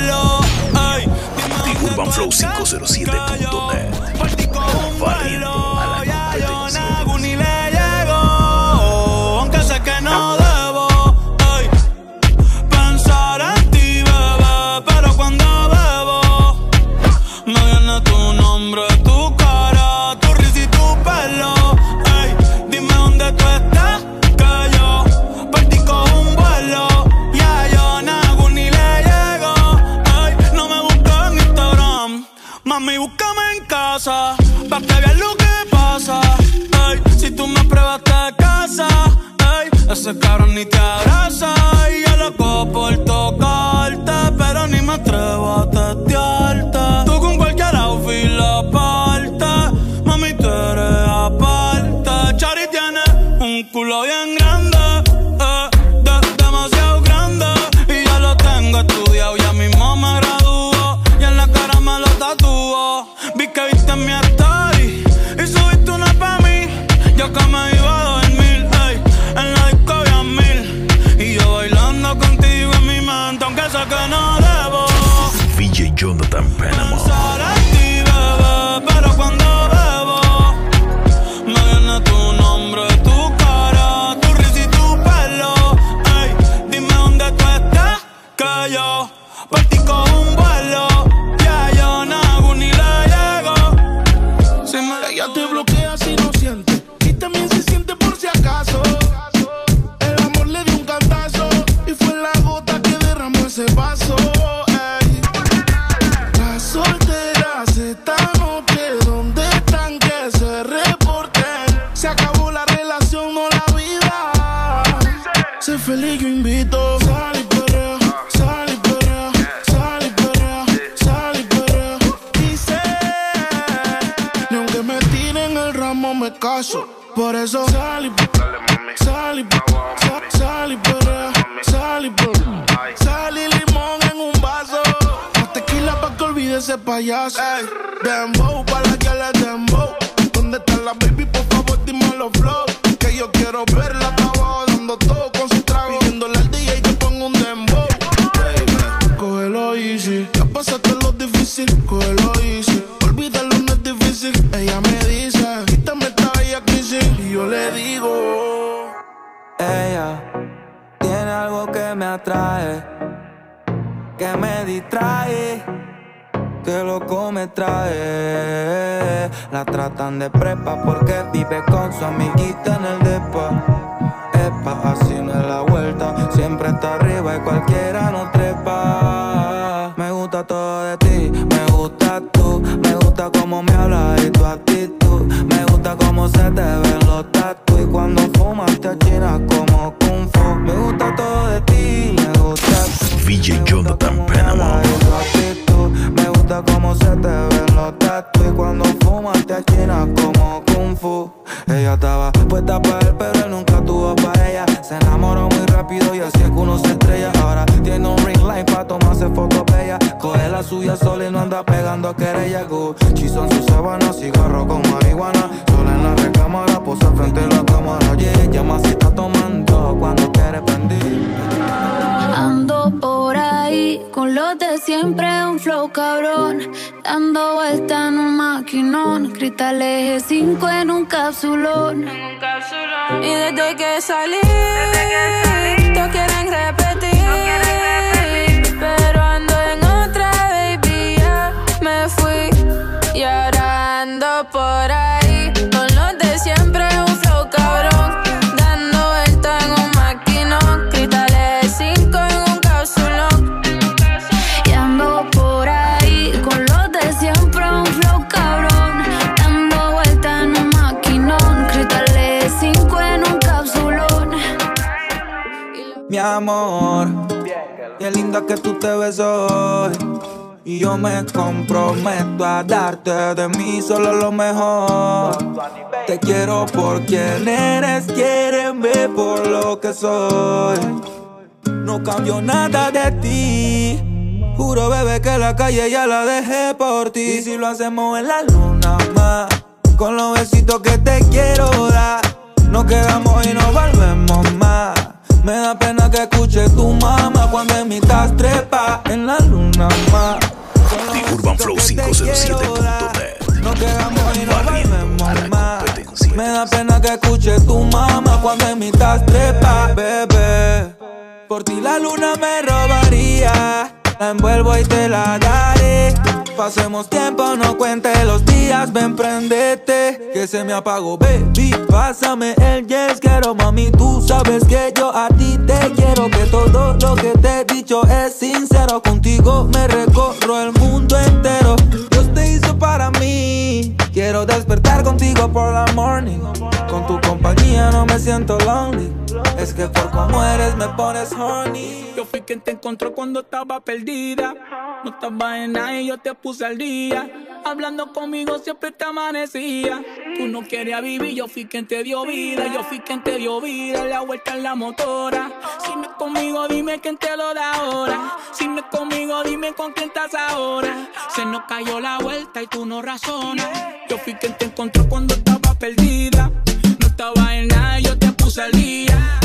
hacerlo. Ay, The Urban Flow 507.net ese cabrón ni te abre Que loco me trae. La tratan de prepa porque vive con su amiguita en el depa. Epa, así no es la vuelta. Siempre está arriba y cualquiera no trepa. Me gusta todo de ti, me gusta tú. Me gusta cómo me hablas y tu actitud. Me gusta cómo se te ve ella estaba puesta para él, pero él nunca tuvo para ella. Se enamoró muy rápido y así es que uno se estrella. Ahora tiene un ring light para tomarse fotos bellas. Coge la suya sola y no anda pegando a querella. Gucci son sus sábanas, cigarro con marihuana. Sola en la recámara, posa frente a la cámara. Yeah, llama si está tomando cuando quiere prendir. Ando por ahí con los de siempre, un flow cabrón. Dando vuelta en un hasta en un cápsulón. Y. Desde que salí mi amor. Qué linda que tú te ves hoy. Y yo me comprometo a darte de mí solo lo mejor. Te quiero por quien eres, quiéreme por lo que soy. No cambio nada de ti. Juro, bebé, que la calle ya la dejé por ti. Y si lo hacemos en la luna más, con los besitos que te quiero dar, nos quedamos y nos volvemos más. Me da pena que escuche tu mamá cuando en mitad trepa en la luna más. The Urban Flow besitos que te 507.net. quiero dar, Nos quedamos y volvemos la más. Me da pena que escuche tu mamá cuando en mitad trepa, bebé. Por ti la luna me robaría. La envuelvo y te la daré. Pasemos tiempo, no cuente los días, ven prendete. Que se me apagó, baby. Pásame el yes, quiero mami. Tú sabes que yo a ti te quiero. Que todo lo que te he dicho es sincero. Contigo me recorro el mundo entero. Hizo para mí. Quiero despertar contigo por la morning. Con tu compañía no me siento lonely. Es que por cómo eres me pones horny. Yo fui quien te encontró cuando estaba perdida. No estaba en nada y yo te puse al día. Hablando conmigo siempre te amanecía. Tú no querías vivir, yo fui quien te dio vida. Yo fui quien te dio vida, la vuelta en la motora. Si no es conmigo, dime quién te lo da ahora. Si no es conmigo, dime con quién estás ahora. Se nos cayó la vuelta y tú no razonas. Yo fui quien te encontró cuando estaba perdida. No estaba en nada yo te puse al día.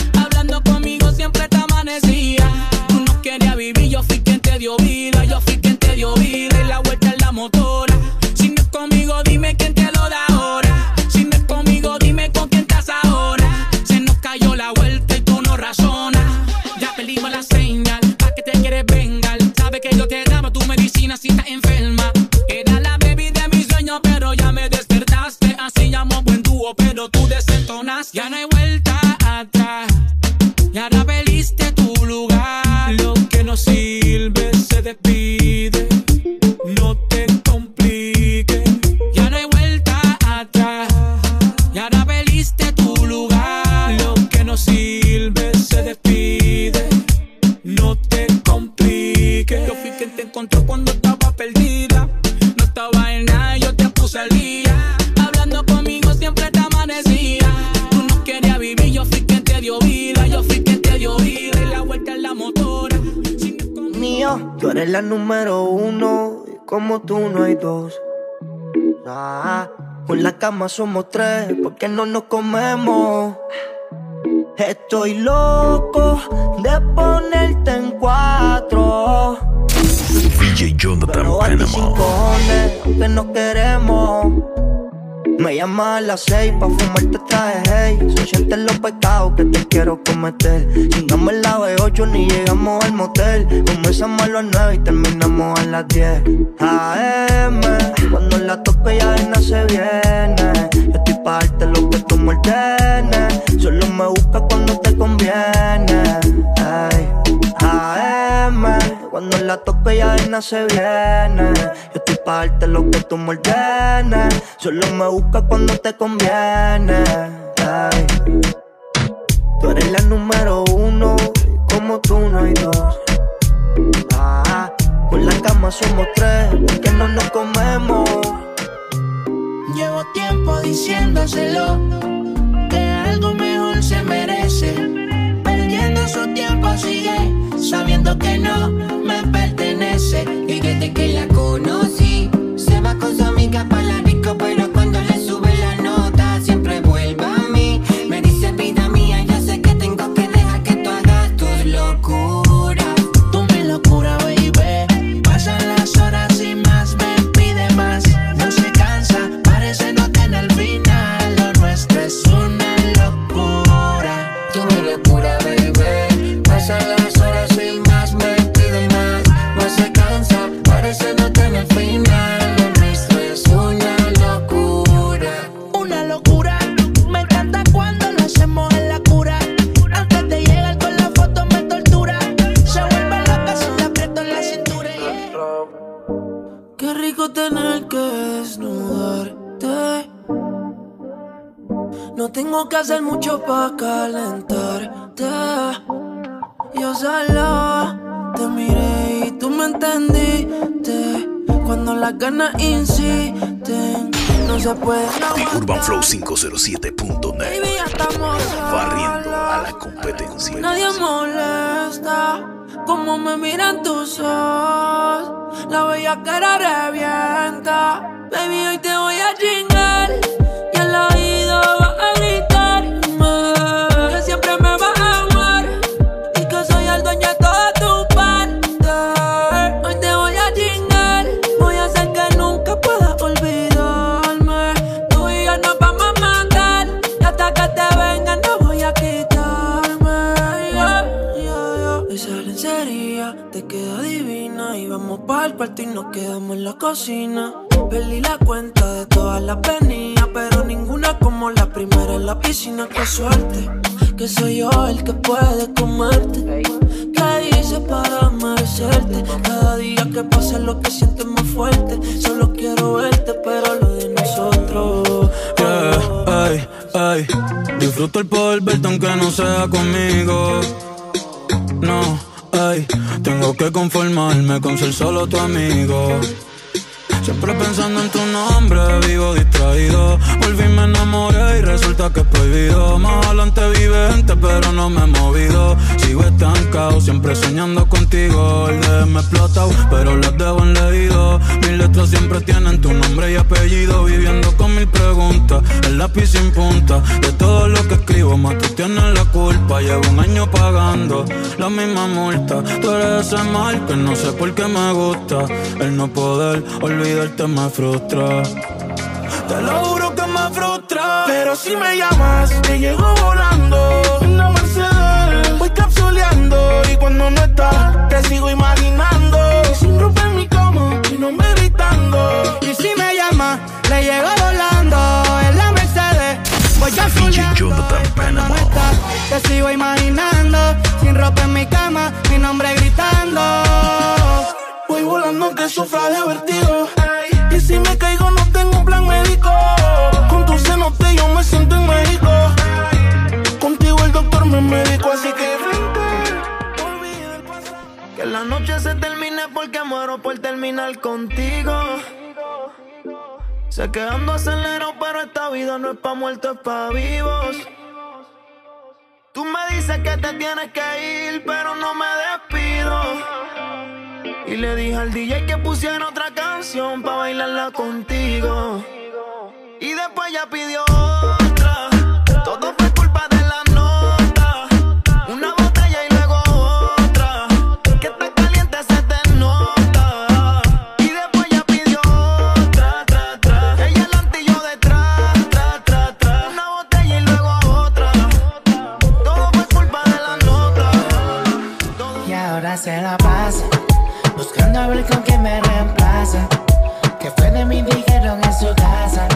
Cama somos tres, porque no nos comemos. Estoy loco de ponerte en cuatro. DJ Jonathan Panama. aunque no queremos. Me llama a las seis pa' fumarte traje hey. Son siete los pecados que te quiero cometer. Chingamos la B8 ni llegamos al motel. Comenzamos a las nueve y terminamos a las 10 AM Cuando la toque ya no se viene. Yo estoy pa' darte lo que tú me ordenes. Solo me buscas cuando te conviene. Ay. AM Cuando la toque ya no se viene. Yo estoy pa' darte lo que tú me Solo me buscas cuando te conviene. Tú eres la número uno como tú no hay dos. Ah, Con la cama somos tres porque no nos comemos. Llevo tiempo diciéndoselo que algo mejor se merece. Perdiendo su tiempo sigue sabiendo que no Y desde que la conocí, se va con su amiga para la No tengo que hacer mucho para calentarte. Yo solo te entendiste. Cuando las ganas insisten, no se puede. The Urban Flow 507.net. Barriendo a la competencia. Nadie molesta como me miran tus ojos. La bella cara revienta. Baby, hoy te voy a chingar. Y nos quedamos en la cocina. Perdí la cuenta de todas las venidas, pero ninguna como la primera en la piscina. Qué suerte, que soy yo el que puede comerte. ¿Qué hice para merecerte? Cada día que pasa lo que sientes más fuerte. Solo quiero verte, pero lo de nosotros. Yeah, ay, ay. Disfruto el poder verte aunque no sea conmigo. No, Tengo que conformarme con ser solo tu amigo. Siempre pensando en tu nombre, vivo distraído. Volví, me enamoré y resulta que es prohibido. Más adelante vive gente, pero no me he movido. Sigo estancado, siempre soñando contigo. El de me explotado, pero las dejo en. Siempre tienen tu nombre y apellido. Viviendo con mil preguntas, el lápiz sin punta. De todo lo que escribo, más tú tienes la culpa. Llevo un año pagando la misma multa. Tú eres ese mal que no sé por qué me gusta. El no poder olvidarte me frustra. Te lo juro que me frustra. Pero si me llamas, te llego volando. En la Mercedes, voy capsuleando. Y cuando no estás, te sigo imaginando. Y sin romper mi cama, mi nombre Y si me llama, le llego volando en la Mercedes. Voy estás, te sigo imaginando. Sin ropa en mi cama, mi nombre gritando. Voy volando que sufra de vertigo. Y si me caigo, no tengo un plan médico. Con tu cenote yo me siento en México. Contigo el doctor me médico, así que la noche se termine porque muero por terminar contigo. Sé que ando acelerado, pero esta vida no es pa' muertos, es pa' vivos. Tú me dices que te tienes que ir, pero no me despido. Y le dije al DJ que pusiera otra canción pa' bailarla contigo. Y después ya pidió se la pasa buscando a ver con quién me reemplaza. Que fue de mí, dijeron en su casa.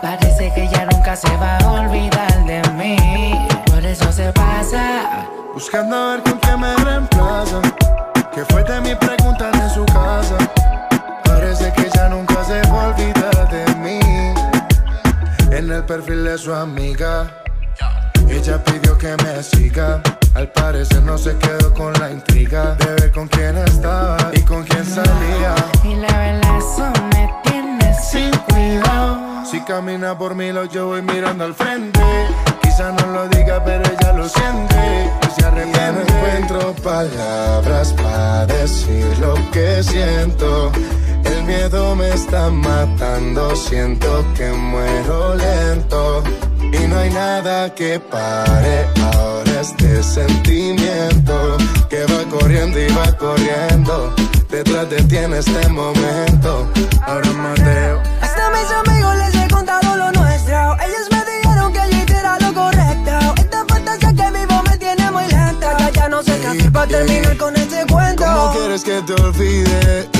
Parece que ya nunca se va a olvidar de mí. Por eso se pasa. Buscando a ver con quién me reemplaza. Que fue de mi pregunta en su casa. Parece que ya nunca se va a olvidar de mí. En el perfil de su amiga. Ella pidió que me siga. Al parecer no se quedó con la intriga de ver con quién estaba y con quién salía. Y la velazo me tiene sin cuidado. Si camina por mí, lo yo voy mirando al frente. Quizá no lo diga, pero ella lo siente. Y se arrepiente. No encuentro palabras para decir lo que siento. El miedo me está matando, siento que muero lento. Y no hay nada que pare ahora este sentimiento que va corriendo y va corriendo. Detrás de ti en este momento. Ahora Mateo. Hasta mis amigos les he contado lo nuestro. Ellos me dijeron que yo hiciera lo correcto. Esta fantasía que vivo me tiene muy lenta. Ya, ya no sé qué hacer para terminar con este cuento. ¿Cómo quieres que te olvide?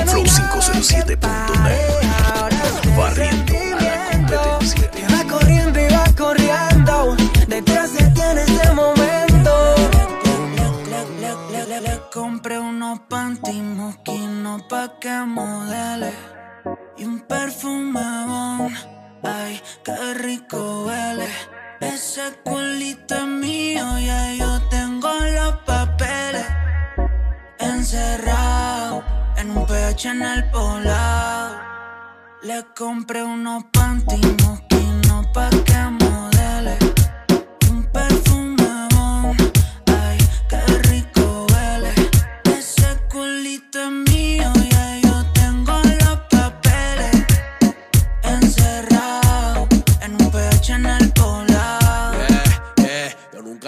The Urban Flow 507. 507.net. Barriendo a la competencia. Va corriendo y va corriendo. Detrás de ti en este momento. Le, compré unos panty mosquinos pa' que modele y un perfume bon. Ay, qué rico huele. Ese culito es mío, ya yo tengo los papeles encerrado un pecho en el poblado. Le compré unos panty mosquinos pa' que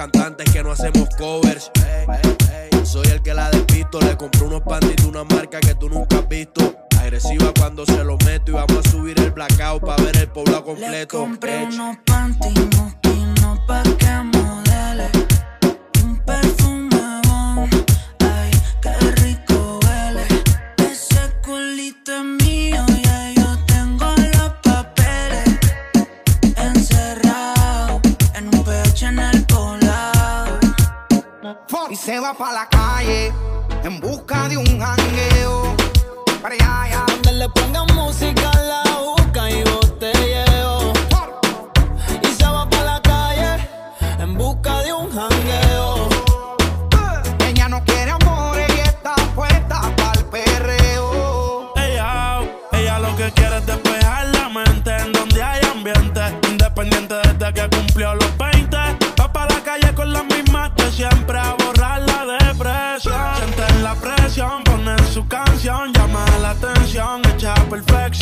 cantantes que no hacemos covers. Ey, ey, ey. Yo soy el que la despisto. Le compré unos de una marca que tú nunca has visto. Agresiva cuando se lo meto. Y vamos a subir el blackout para ver el poblado Le completo. compré Ech. unos panty mosquinos pa' que modele Un perfume se va pa' la calle en busca de un jangueo. Para allá. Donde le pongan música la busca y botelleo. Y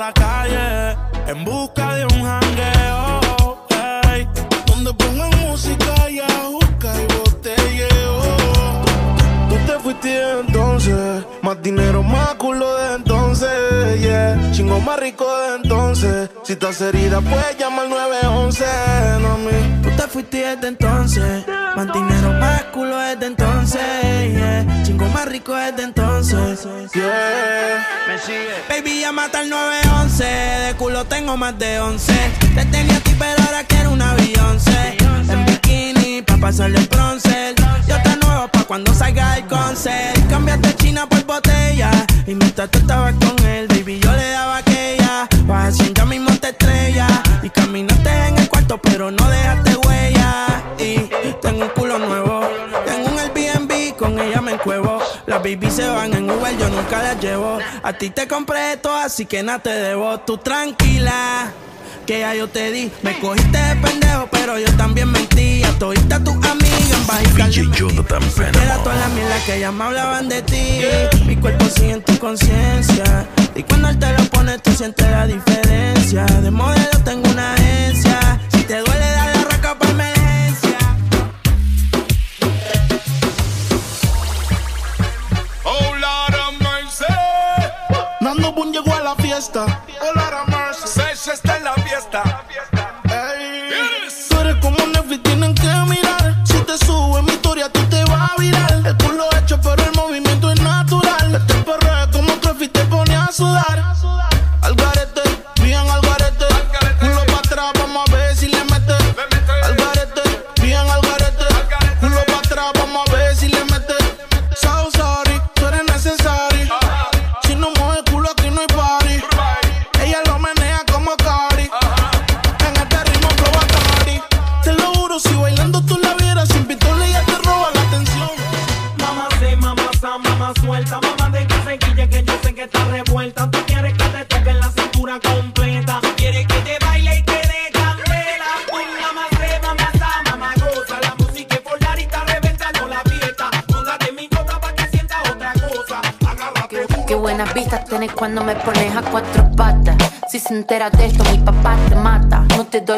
la calle en busca de un jangueo. Donde pongan música y busca y botelleo. Tú te fuiste entonces, más dinero, más culo de entonces, yeah. Chingo más rico de entonces. Si estás herida, puedes llamar 911, no. Tú te fuiste desde entonces, más dinero, más culo desde entonces, yeah. Chingo más rico desde entonces. Yeah. Baby, ya mata el 911, de culo tengo más de 11. Te tenía a ti, pero ahora quiero una Beyoncé. En bikini, pa' pasarle el bronce. Yo te nuevo pa' cuando salga el concert. Cambiaste China por botella. Y mientras tú estabas con él, baby, yo le daba aquella. Vas haciendo ya mismo te estrella. Y caminaste en el cuarto, pero no dejaste Las baby se van en Uber, yo nunca las llevo. A ti te compré esto, así que nada te debo. Tú tranquila, que ya yo te di. Me cogiste de pendejo, pero yo también mentí. A todita tus amigas en bajita. DJ Jonathan Era Panama. toda la mierda que ellas me hablaban de ti. Mi cuerpo sigue en tu conciencia. Y cuando él te lo pone, tú sientes la diferencia. De modelo tengo una agencia. Llegó a la fiesta. Lord of mercy. Sesh está en la fiesta.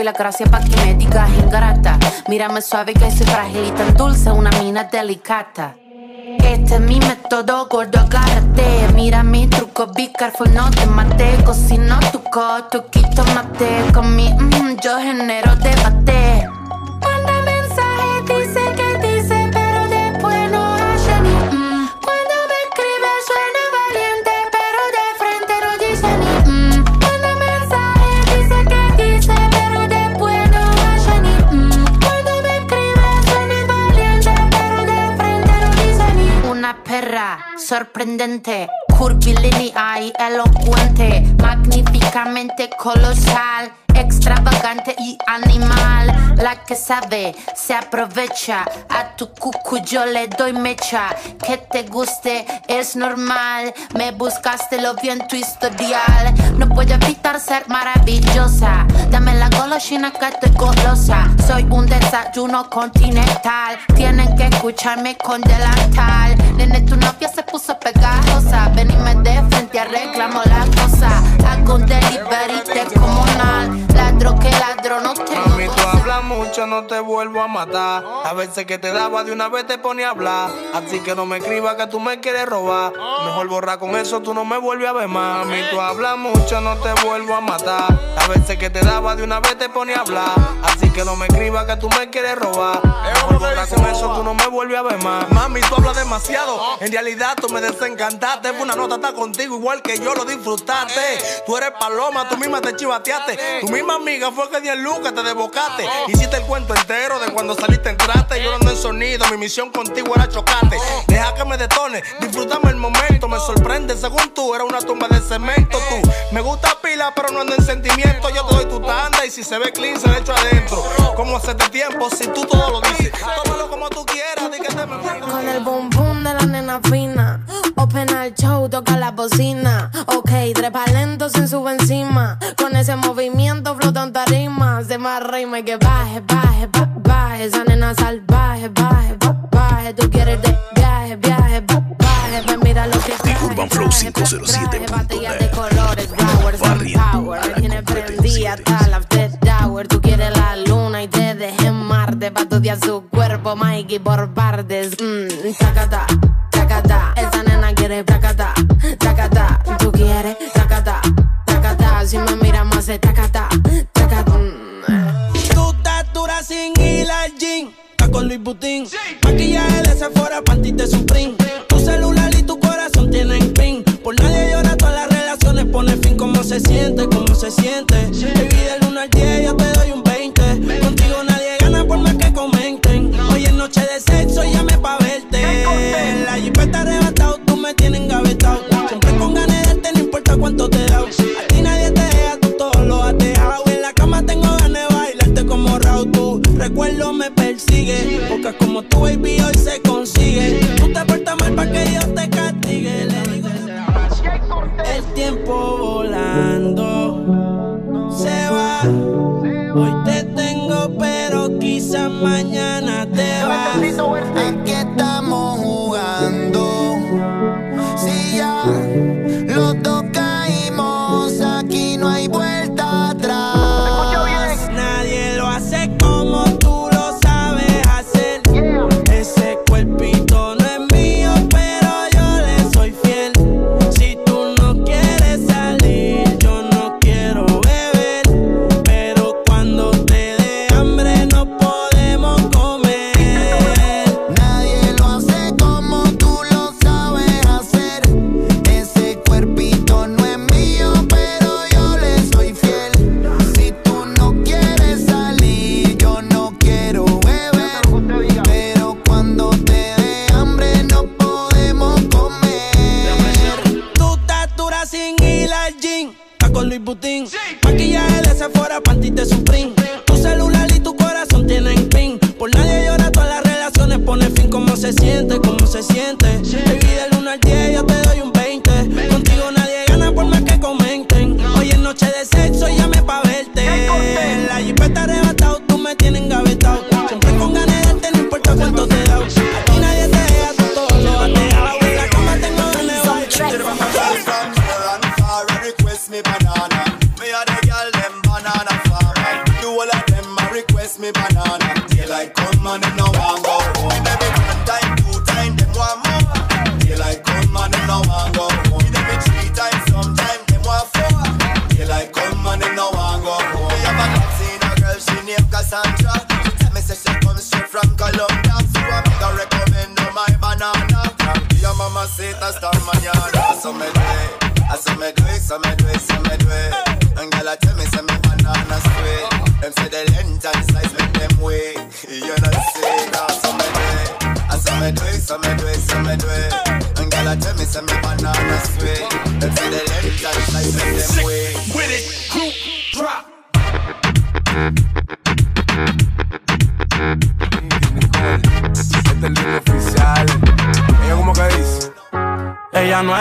Doy la gracia para que me digas ingrata. Mírame suave que soy frágil y tan dulce, una mina delicata. Este es mi método, gordo, agárrate. Mira mi truco, be careful, no te mate. Cocino tu coto, quito mate. Con mi mm, yo genero debate. Sorprendente, curvilínea y elocuente, magníficamente colosal extravagante y animal. La que sabe se aprovecha. A tu cucu yo le doy mecha. Que te guste es normal. Me buscaste lo vi en tu historial. No puedo evitar ser maravillosa. Dame la golosina que estoy golosa. Soy un desayuno continental. Tienen que escucharme con delantal. Nene, tu novia se puso pegajosa. Ven de frente, arreglamos la cosa. Hago un delivery comunal. Ladro que ladro, no te Mami, tú hablas mucho, no te vuelvo a matar. A veces que te daba de una vez te pone a hablar. Así que no me escribas que tú me quieres robar. Mejor borrar con eso, tú no me vuelves a ver más. Mami, tú hablas mucho, no te vuelvo a matar. A veces que te daba de una vez te pone a hablar. Así que no me escribas que tú me quieres robar. Mejor borrar con eso, tú no me vuelves a ver más. Mami, tú hablas demasiado. En realidad tú me desencantaste. Fue una nota estar contigo igual que yo lo disfrutaste. Tú eres paloma, tú misma te chivateaste. Tu misma amiga fue que 10 lucas te desbocaste. Hiciste el cuento entero de cuando saliste entraste. Yo ando en sonido, mi misión contigo era chocarte. Deja que me detone, disfrutame el momento. Me sorprende, según tú, era una tumba de cemento. Tú me gusta pila, pero no ando en sentimiento. Yo te doy tu tanda y si se ve clean, se le echo adentro. ¿Cómo hacerte tiempo si tú todo lo dices? Tómalo como tú quieras, di que te me Con el boom boom de la nena fina. Open al show, toca la bocina. Ok, trepa lento sin sube encima. Con ese movimiento flota en tarima. Se me rima y que baje, baje, ba- baje. Esa nena salvaje, baje, ba- baje. Tú quieres de viaje, viaje, ba- baje. Ven, mira lo que traje, Urban Flow traje, 507.net. Batallas de colores, flowers power. Tiene prendida hasta la after. Tú quieres la luna y te dejé en Marte. Pa' estudiar su cuerpo, Mikey, por partes. Mmm, Butín. Maquillaje de Sephora, panty de Supreme. Tu celular y tu corazón tienen pin. Por nadie llora, todas las relaciones pone fin. ¿Cómo se siente? ¿Cómo se siente?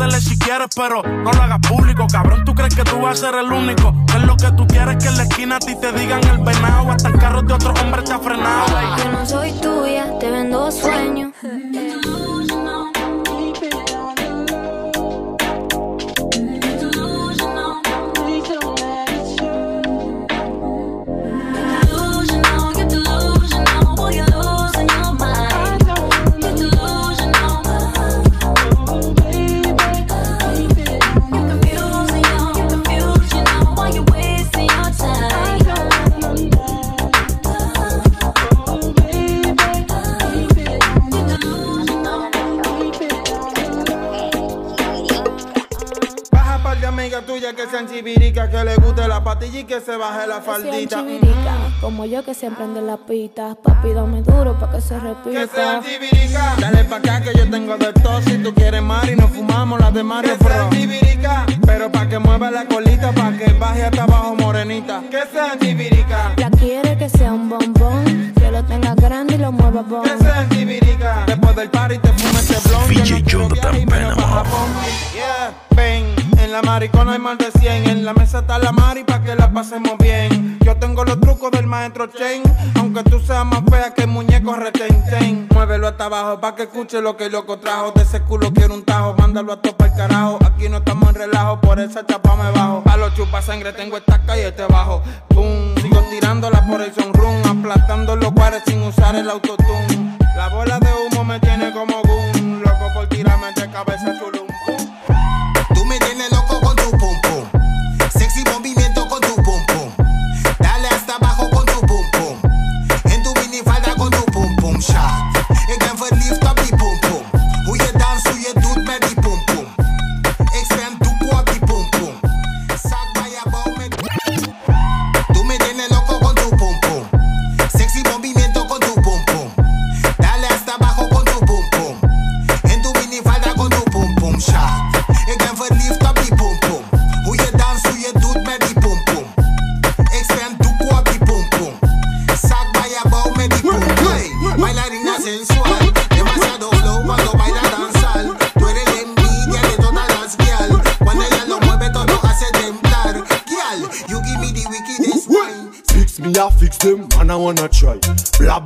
métele si quieres, pero no lo hagas público. Cabrón, tú crees que tú vas a ser el único. Que es lo que tú quieres que en la esquina a ti te digan el venado. Hasta el carro de otro hombre te ha frenado. Yo no soy tuya, te vendo sueño. Amigas que sean chivirica, que le guste la patilla y que se baje la faldita. chivirica, como yo que siempre ando en la pista. Papi, dame duro pa' que se Que sean repita. chivirica. Dale pa' acá que yo tengo de todo. Si tú quieres Mari, nos fumamos las de Mario Que sean chivirica. Pero pa' que mueva la colita, pa' que baje hasta abajo morenita. Que sean chivirica. La quiere que sea un bombón, que lo tenga grande y lo mueva bon. Que sean chivirica. Después del party te fumes este blon. Yo no quiero viajar y menos pa' Japón. Yeah, ven. En la maricona hay más de 100. En la mesa está la mari pa' que la pasemos bien. Yo tengo los trucos del maestro Chen. Aunque tú seas más fea que el muñeco retenten. Muévelo hasta abajo pa' que escuche lo que el loco trajo. De ese culo quiero un tajo. Mándalo a topar el carajo. Aquí no estamos en relajo. Por esa chapa me bajo. Pa' los chupa sangre tengo esta calle este bajo. Boom. Sigo tirándola por el sunroom. Aplastando los cuares sin usar el autotune. La bola de humo me tiene como boom. Loco por tirarme de cabeza chulum.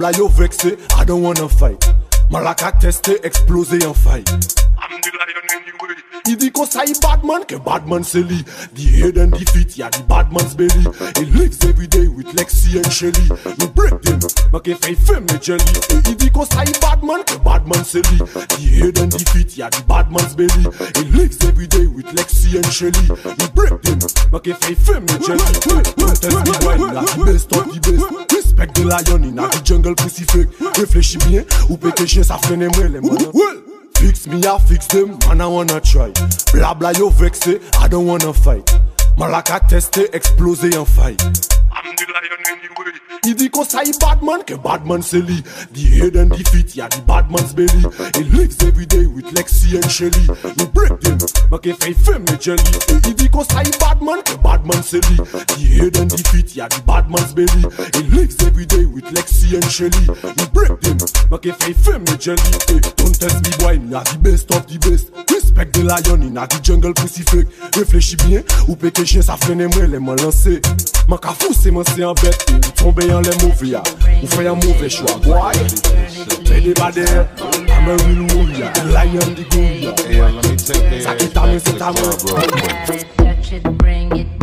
Tabla yo vexé, I don't wanna fight. Malaka testé, explosé en faille. I di kosa i badman ke badman se li The head and di feet ya di badman's belly. He lives everyday with Lexi and Shelly. You break them, make e fey fem jelly. E i di kosa i badman ke badman se li The head and di feet ya di badman's belly. He lives everyday with Lexi and Shelly. You break them, make e fey fem jelly. Don't tell me why you la di best of the best Respect the lion in a jungle pussy Réfléchis bien, ou pete jen sa fene mwen le manan Fix me, I fix them, man, I wanna try. Blah blah, you vex it, I don't wanna fight. Malaka lak a teste, eksplose I'm the lion anyway. I di kon sa yi badman, Batman badman se The Di head and di feet, ya the badman's belly. He lives everyday with Lexi and Shelly. You break them, make e fay fem ne jelly. He di kon sa Batman, badman, Batman badman se The Di head and feet, ya the badman's belly. He lives everyday with Lexi and Shelly. You break them, make e fay fem ne jelly. Hey, Don't test me boy, na the best of the best. Respect the lion, na the jungle pussy fake. Reflechi bien, ou Se jen sa frene mwen lè mwen lanse Man ka fouse man se anbette Ou tombe yon lè mouve Ou fè yon mouve chwa Gwaye Bede bade Ame wil wou ya. Lion di gou ya. Sa ki ta men se ta men Touch it, bring it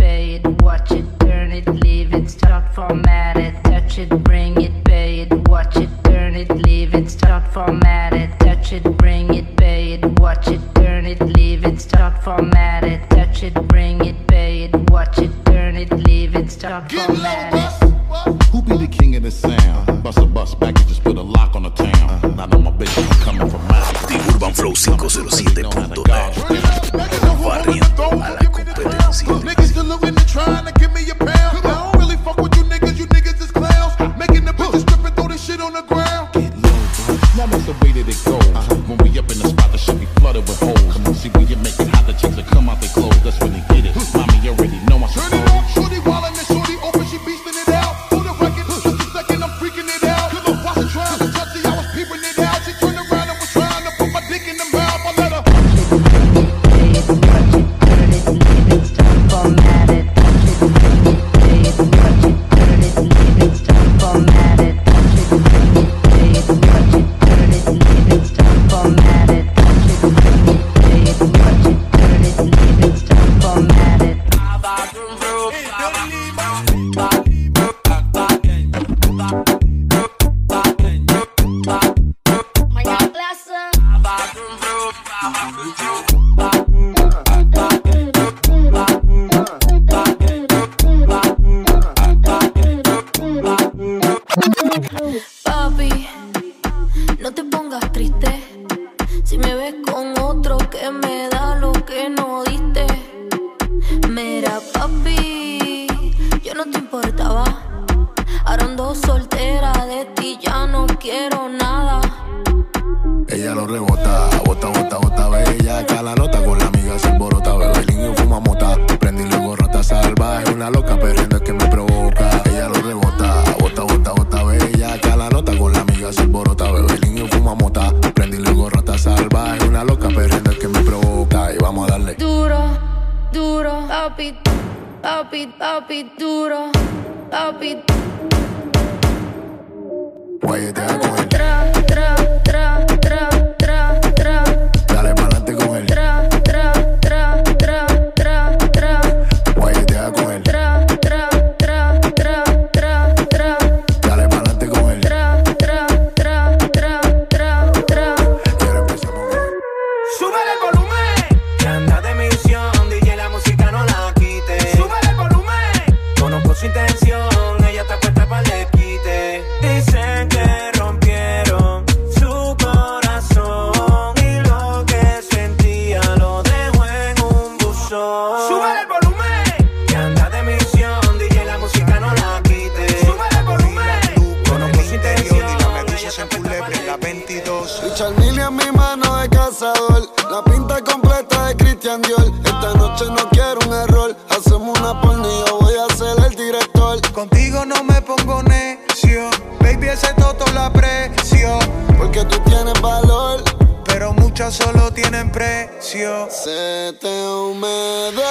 Charmil en mi mano de cazador. La pinta completa de Christian Dior. Esta noche no quiero un error. Hacemos una polnia y yo voy a ser el director. Contigo no me pongo necio. Baby, ese toto la precio. Porque tú tienes valor. Pero muchas solo tienen precio. Se te humedeció.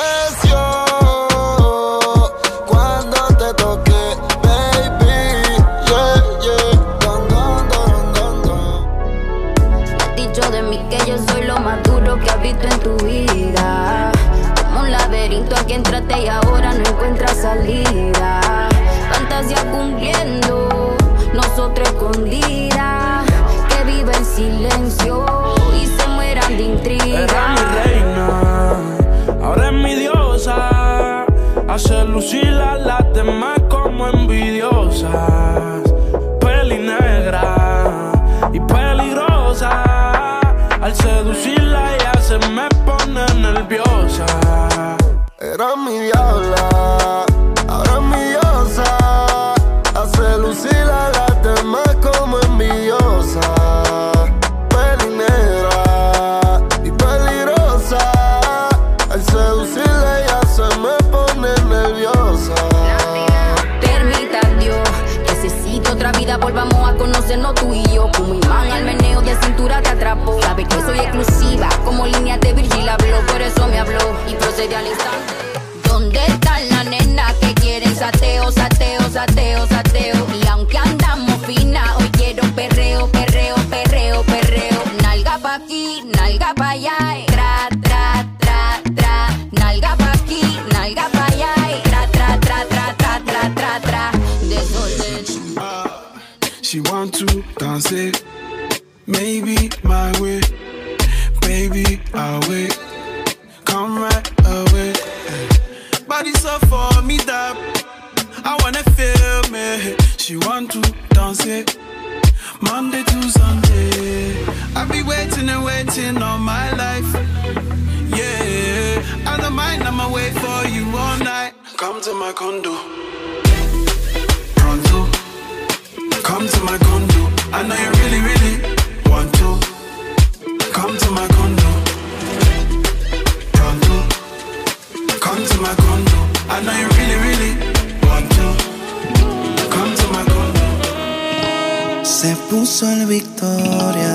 Tú a quien trate y ahora no encuentra salida. Fantasía cumpliendo, nosotros escondida. Que viva en silencio y se mueran de intriga. Era mi reina, ahora es mi diosa. Hace lucir a las demás como envidiosa sateo, sateo, sateo? Y aunque andamos fina, hoy quiero perreo, perreo, perreo, perreo. Nalga pa' aquí, nalga pa' allá, eh. tra, tra, tra, tra. Nalga pa' aquí, nalga pa' allá, eh. tra, tra, tra, tra, tra, tra, tra, tra. She want to dance it, maybe She want to dance it, Monday to Sunday. I be waiting and waiting all my life. Yeah, I don't mind, I'ma wait for you all night. Come to my condo. Pronto. Come to my condo. I know you really, really want to. Come to my condo. Pronto. Come to my condo. I know you really, really want to. Se puso el Victoria.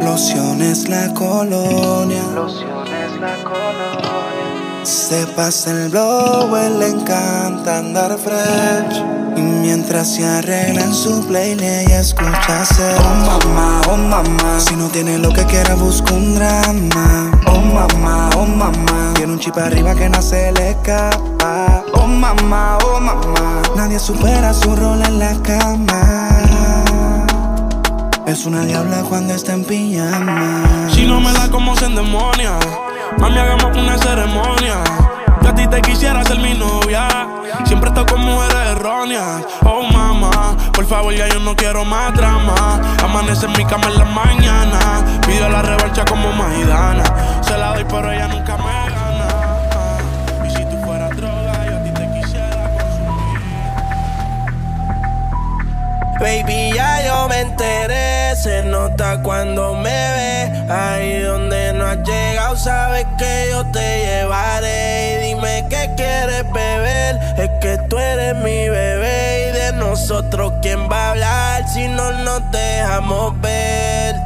Lociones la colonia. Lociones la colonia. Se pasa el blow, él le encanta andar fresh. Y mientras se arregla en su playlist, ella escucha hacer Oh mamá, oh mamá. Si no tiene lo que quiera, busca un drama. Oh mamá, oh mamá. Tiene un chip arriba que no se le escapa. Mamá, oh mamá. Nadie supera su rol en la cama. Es una diabla cuando está en pijama. Si no me la como se endemonia. Mami, hagamos una ceremonia. Que a ti te quisiera ser mi novia. Siempre estoy con mujeres erróneas. Oh, mamá, por favor, ya yo no quiero más drama. Amanece en mi cama en la mañana. Pido la revancha como Maidana. Se la doy, pero ella nunca me Baby, ya yo me enteré, se nota cuando me ve. Ahí donde no has llegado, sabes que yo te llevaré. Y dime qué quieres beber, es que tú eres mi bebé. Y de nosotros, ¿quién va a hablar si no nos dejamos ver?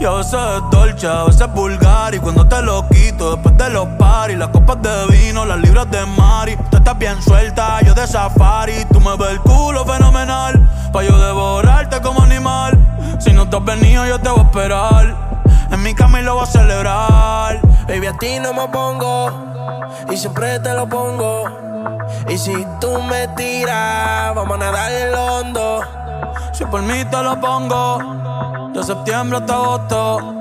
Y a veces es dolce, a veces es vulgar Y cuando te lo quito, después de los paris Las copas de vino, las libras de mari estás bien suelta, yo de safari Tú me ves el culo fenomenal Pa' yo devorarte como animal Si no has venido, yo te voy a esperar En mi cama lo voy a celebrar Baby, a ti no me pongo y siempre te lo pongo. Y si tú me tiras, vamos a nadar el hondo. Si por mí te lo pongo De septiembre hasta agosto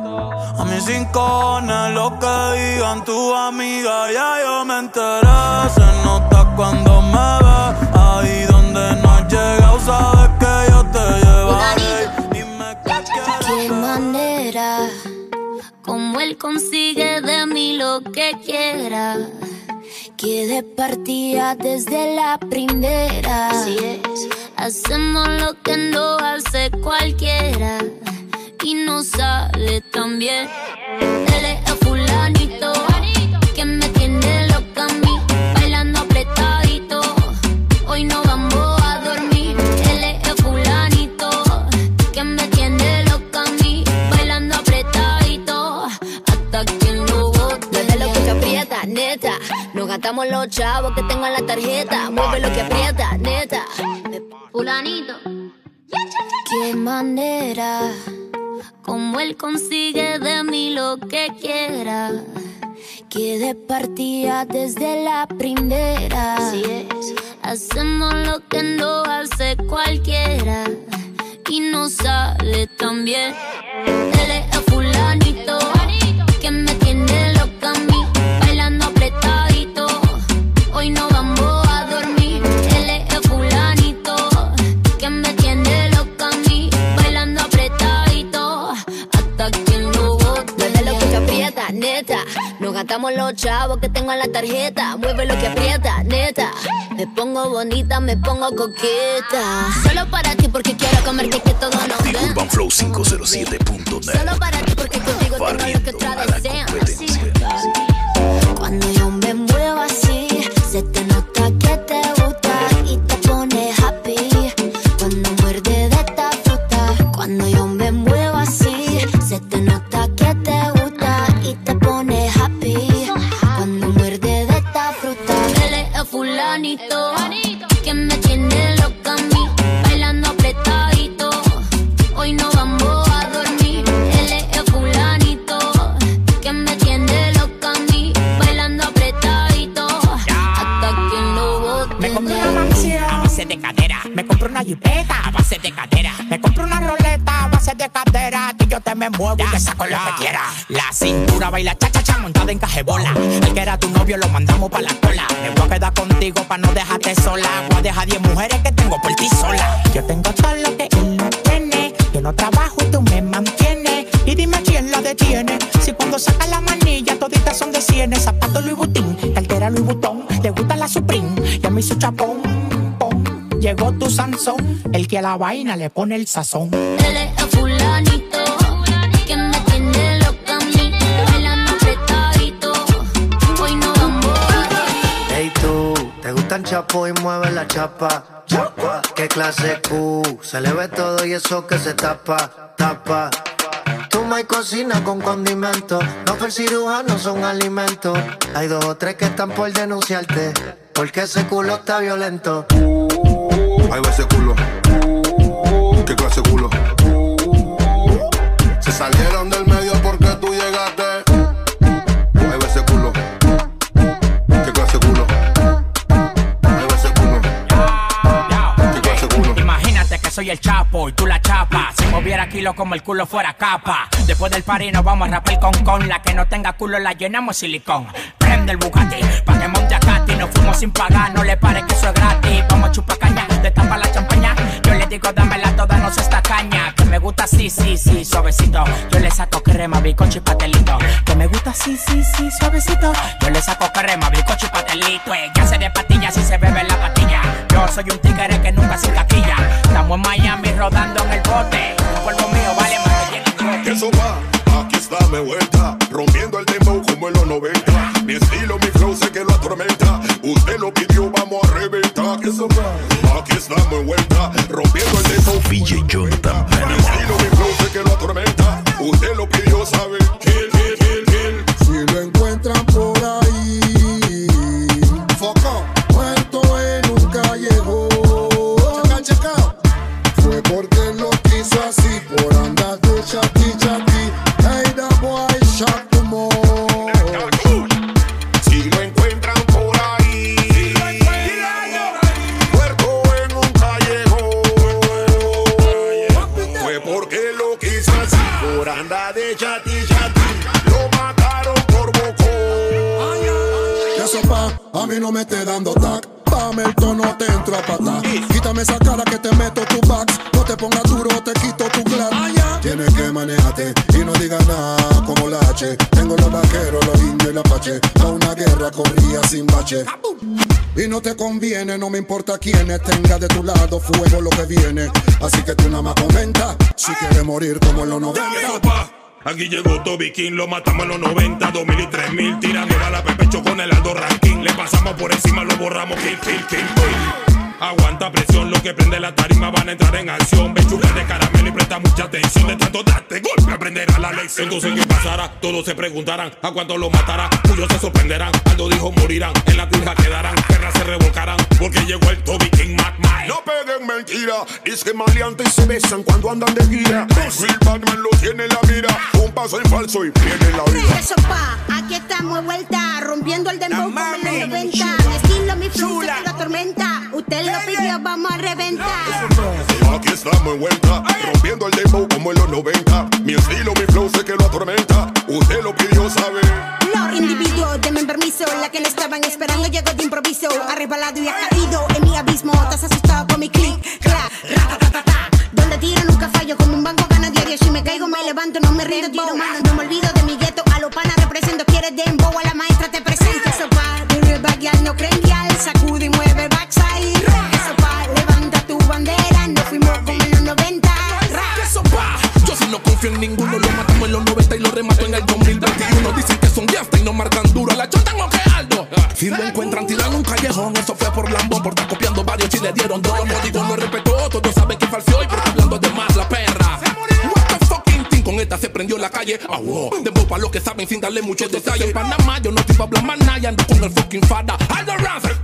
A mis rincones Lo que digan tu amiga Ya yo me enteré Se nota cuando me ves Ahí donde no has llegado Sabes que yo te llevaré Dime qué Qué manera, como él consigue de mí lo que quiera. Que de partida desde la primera. Hacemos lo que no hace cualquiera. Y no sale tan bien. Él es el fulanito que me tiene loca a mí, bailando apretadito. Hoy no vamos a dormir. Él es el fulanito que me tiene loca a mí, bailando apretadito. Hasta que lo bote. Mueve lo que aprieta, neta. Nos gastamos los chavos que tengo en la tarjeta. Mueve lo que aprieta, neta. Fulanito. Qué manera, como él consigue de mí lo que quiera. Que de partida desde la primera. Hacemos lo que no hace cualquiera. Y no sale tan bien. Él es el fulanito que me tiene loca a mí, bailando apretadito. Hoy no Nos gastamos los chavos que tengo en la tarjeta. Mueve lo que aprieta, neta. Me pongo bonita, me pongo coqueta. Solo para ti porque quiero comerte que todo nos The. Urban Flow 507.net. Solo para ti porque contigo tengo lo que otra a fulanito que me tiene loca a mí, bailando apretadito. Hoy no vamos a dormir. Él es el fulanito que me tiene loca a mí, bailando apretadito. Hasta que lo bote. Me compré una mansión a base de cadera. Me compré una jipeta a base de cadera. Me compré una roleta a base de cadera. Que yo te me muevo y te saco lo que quiera. La cintura baila cha cha cha montada en cajebola. El que era tu novio lo mandamos pa' la contigo pa' no dejarte sola. Voy a dejar 10 mujeres que tengo por ti sola. Yo tengo todo lo que él no tiene. Yo no trabajo tú me mantienes. Y dime quién la detiene. Si cuando saca la manilla toditas son de cienes. Zapato Louis Vuitton, cartera Louis Vuitton. Le gusta la Supreme y a mí su chapón. pom. Llegó tu Sansón, el que a la vaina le pone el sazón. Él es fulanito chapo y mueve la chapa? Chapa, ¿qué clase Q? Se le ve todo y eso que se tapa, tapa. Tú me cocina con condimento, no fue el cirujano, son alimentos. Hay dos o tres que están por denunciarte, porque ese culo está violento. Ahí va ese culo. ¿Qué clase culo? Se salieron del soy el chapo y tú la chapa. Si moviera kilo como el culo fuera capa. Después del party nos vamos a rapar con con. La que no tenga culo la llenamos silicón. Prende el Bugatti, pa' que monte a Katy. Nos fuimos sin pagar, no le pare que eso es gratis. Vamos a chupar caña, destapa la champaña. Digo, dámela toda, no se esta caña. Que me gusta sí, sí, sí, suavecito. Yo le saco crema, bicocho y pastelito. Que me gusta sí, sí, sí, suavecito. Yo le saco crema, bicocho y pastelito. Ella se de patillas y se bebe la patilla. Yo soy un tigre que nunca se taquilla. Estamos en Miami rodando en el bote. Un polvo mío vale más que llene el trote. ¿Qué eso va? Aquí está mi vuelta, rompiendo el tempo como en los 90. Mi estilo, mi flow, sé que lo atormenta. Usted lo pidió, vamos a reventar. ¿Qué eso va? Aquí estamos en vuelta, rompiendo el. DJ Jonathan mi flow, sé que lo atormenta. Usted lo pidió, sabe. No me esté dando tac. Dame el tono, te entro a patar. Quítame esa cara que te meto tu bax. No te pongas duro, te quito tu glad. Tienes que manejarte y no digas nada como la H. Tengo los vaqueros, los indios y la pache. A una guerra corría sin bache. Y no te conviene, no me importa quiénes tenga de tu lado fuego lo que viene. Así que tú nada más comenta si quieres morir como en los 90. Aquí llegó Toby King, lo matamos en los 90, 2000 y 3000, tirando a la pepecho con el Aldo Ranking. Le pasamos por encima, lo borramos, kill, kill, kill, kill. Aguanta presión, lo que prende la tarima van a entrar en acción. Bechuga de caramelo y presta mucha atención. De tanto darte golpe aprenderá la lección. Entonces, ¿qué pasará? Todos se preguntarán a cuánto lo matará. Muchos se sorprenderán. Aldo dijo morirán. En la trija quedarán. Perras se revolcarán. Porque llegó el Toby King Mac Mike. No peguen mentira. Es que maleantes se besan cuando andan de gira. Real Batman lo tiene en la mira. Un paso en falso y pierde la vida. Eso pa, aquí estamos de vuelta, rompiendo el dembow como en los 90. Mi estilo, mi que lo atormenta. Usted lo pidió, vamos a reventar. Aquí estamos en vuelta, rompiendo el dembow como en los 90. Mi estilo, mi flow, sé que lo atormenta. Usted lo pidió, sabe. Los individuos, denme permiso, la que no estaban esperando llegó de improviso. Ha resbalado y ha caído en mi abismo. Estás asustado con mi click, clac. Donde tiro nunca fallo, como un banco gana diario. Si me caigo, me levanto, no me rindo, tiro mano. No me olvido de mi gueto, a lo pana represento. Quieres dembow, a la maestra te presento. Eso pa, de no creen. Sacude y mueve confío en ninguno, lo matamos en los 90 y lo remato en el 2021. Dicen que son gaftas y no marcan duro, la chotan o que aldo. Si lo encuentran tirado en un callejón, eso fue por lambón, por estar copiando varios y le dieron dos. No digo, no respetó, todos saben que falseó y por estar hablando de más la perra. What the fucking thing, con esta se prendió en la calle. Ah, wow. De pa' los que saben sin darle muchos detalles. En Panamá yo no estoy pa' hablar más nada, ando con el fucking fada. Aldo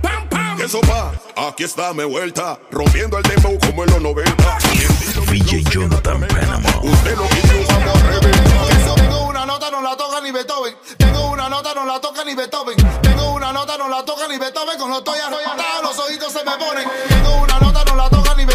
pam pam. Que sopa. Aquí está mi vuelta, rompiendo el dembow como en los 90. DJ Jonathan Panama. Usted lo pidió, vamos a reventar. Tengo una nota, no la toca ni Beethoven. Tengo una nota, no la toca ni Beethoven. Tengo una nota, no la toca ni Beethoven. Con los estoy arrebatado, los ojitos se me ponen. Tengo una nota, no la toca ni Beethoven.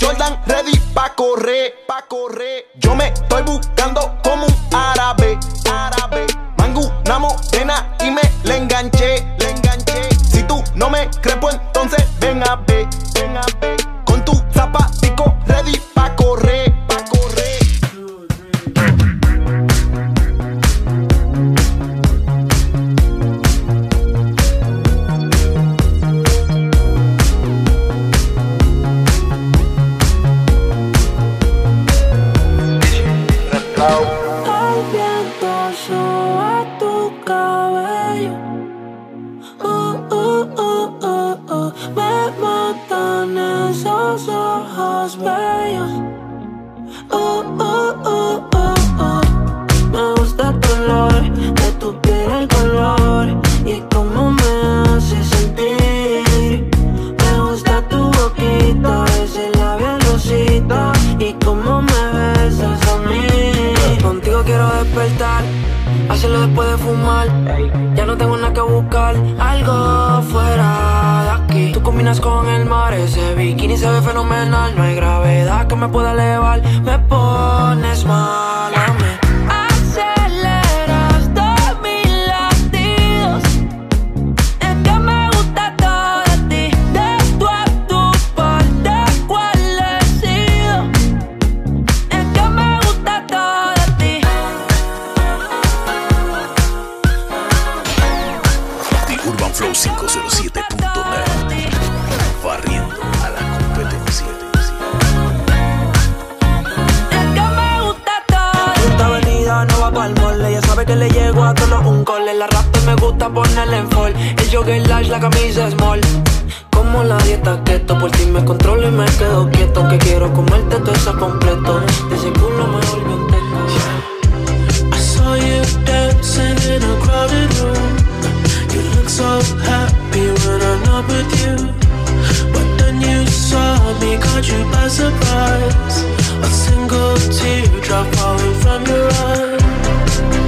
Jordan ready pa' correr, pa' correr. Yo me estoy buscando como un árabe, árabe. Mangu, una morena y me le enganché, le enganché. Si tú no me crees, pues entonces Flow507.net. Barriendo a la competencia. No va pa'l mole, ya sabe que le llego a todos un cole La rap me gusta ponerle en fall El jogger lash, la camisa small Como la dieta keto, por ti me controlo y me quedo quieto Que quiero comerte todo eso completo De ese culo me volvió un teco I saw you dancing in a with you. But then you saw me, caught you by surprise. A single teardrop falling from your eye.